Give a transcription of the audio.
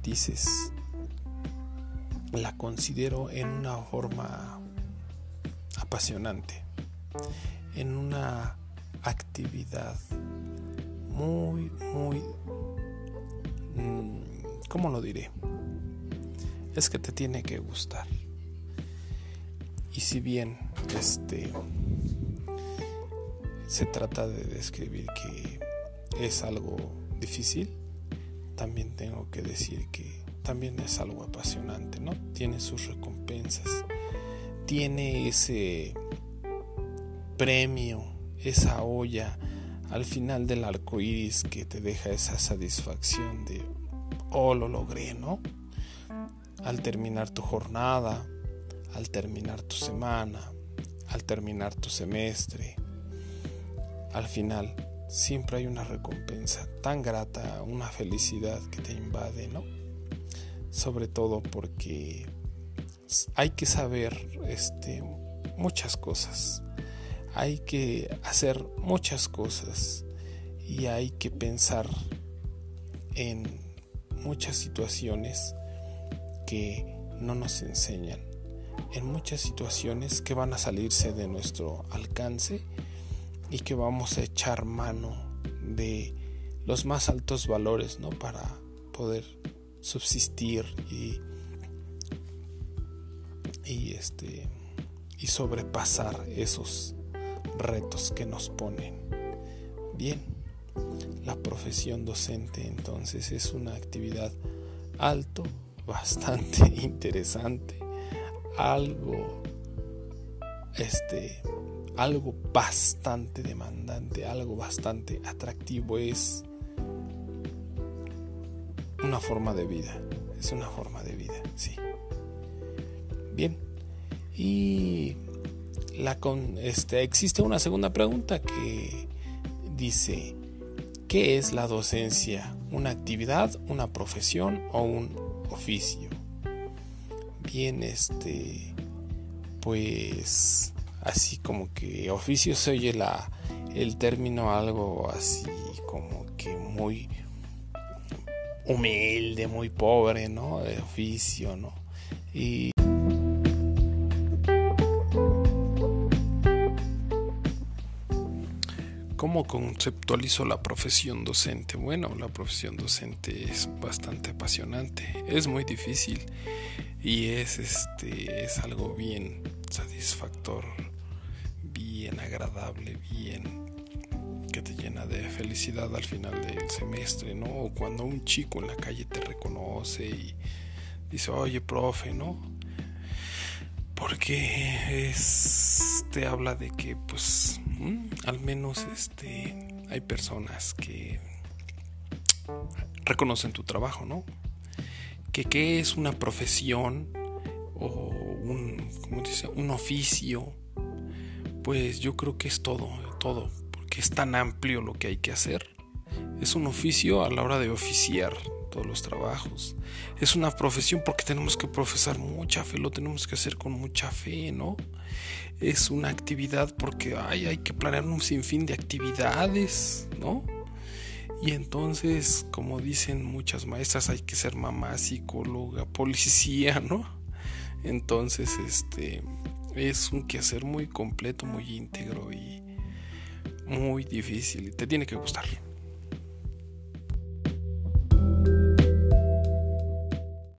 matices, la considero en una forma apasionante, en una actividad muy, muy, mm, ¿cómo lo diré? Es que te tiene que gustar. Y si bien este se trata de describir que es algo difícil, también tengo que decir que también es algo apasionante, ¿no? Tiene sus recompensas, tiene ese premio, esa olla al final del arco iris que te deja esa satisfacción de, oh, lo logré, ¿no? Al terminar tu jornada, al terminar tu semana, al terminar tu semestre, al final siempre hay una recompensa tan grata, una felicidad que te invade, ¿no? Sobre todo porque hay que saber este, muchas cosas, hay que hacer muchas cosas y hay que pensar en muchas situaciones que no nos enseñan, en muchas situaciones que van a salirse de nuestro alcance y que vamos a echar mano de los más altos valores, ¿no? Para poder subsistir y, y este y sobrepasar esos retos que nos ponen. Bien, la profesión docente entonces es una actividad alto, bastante interesante, algo este algo bastante demandante, algo bastante atractivo, es una forma de vida, es una forma de vida, sí. Bien, y la con, este, existe una segunda pregunta que dice, ¿qué es la docencia? ¿Una actividad, una profesión o un oficio? Bien, este, pues así como que oficio se oye la, el término algo así como que muy humilde, muy pobre, ¿no? De oficio, ¿no? Y ¿Cómo conceptualizo la profesión docente? Bueno, la profesión docente es bastante apasionante, es muy difícil y es este es algo bien satisfactor, bien agradable, bien que te llena de felicidad al final del semestre, ¿no? O cuando un chico en la calle te reconoce y dice, oye, profe, ¿no? Porque es, te habla de que, pues, al menos este, hay personas que reconocen tu trabajo, ¿no? Que qué es una profesión o un, ¿cómo dice? un oficio, pues yo creo que es todo, todo, porque es tan amplio lo que hay que hacer. Es un oficio a la hora de oficiar todos los trabajos. Es una profesión porque tenemos que profesar mucha fe, lo tenemos que hacer con mucha fe, ¿no? Es una actividad porque hay que planear un sinfín de actividades, ¿no? Y entonces, como dicen muchas maestras, hay que ser mamá, psicóloga, policía, ¿no? Entonces, este es un quehacer muy completo, muy íntegro y muy difícil. Te tiene que gustar.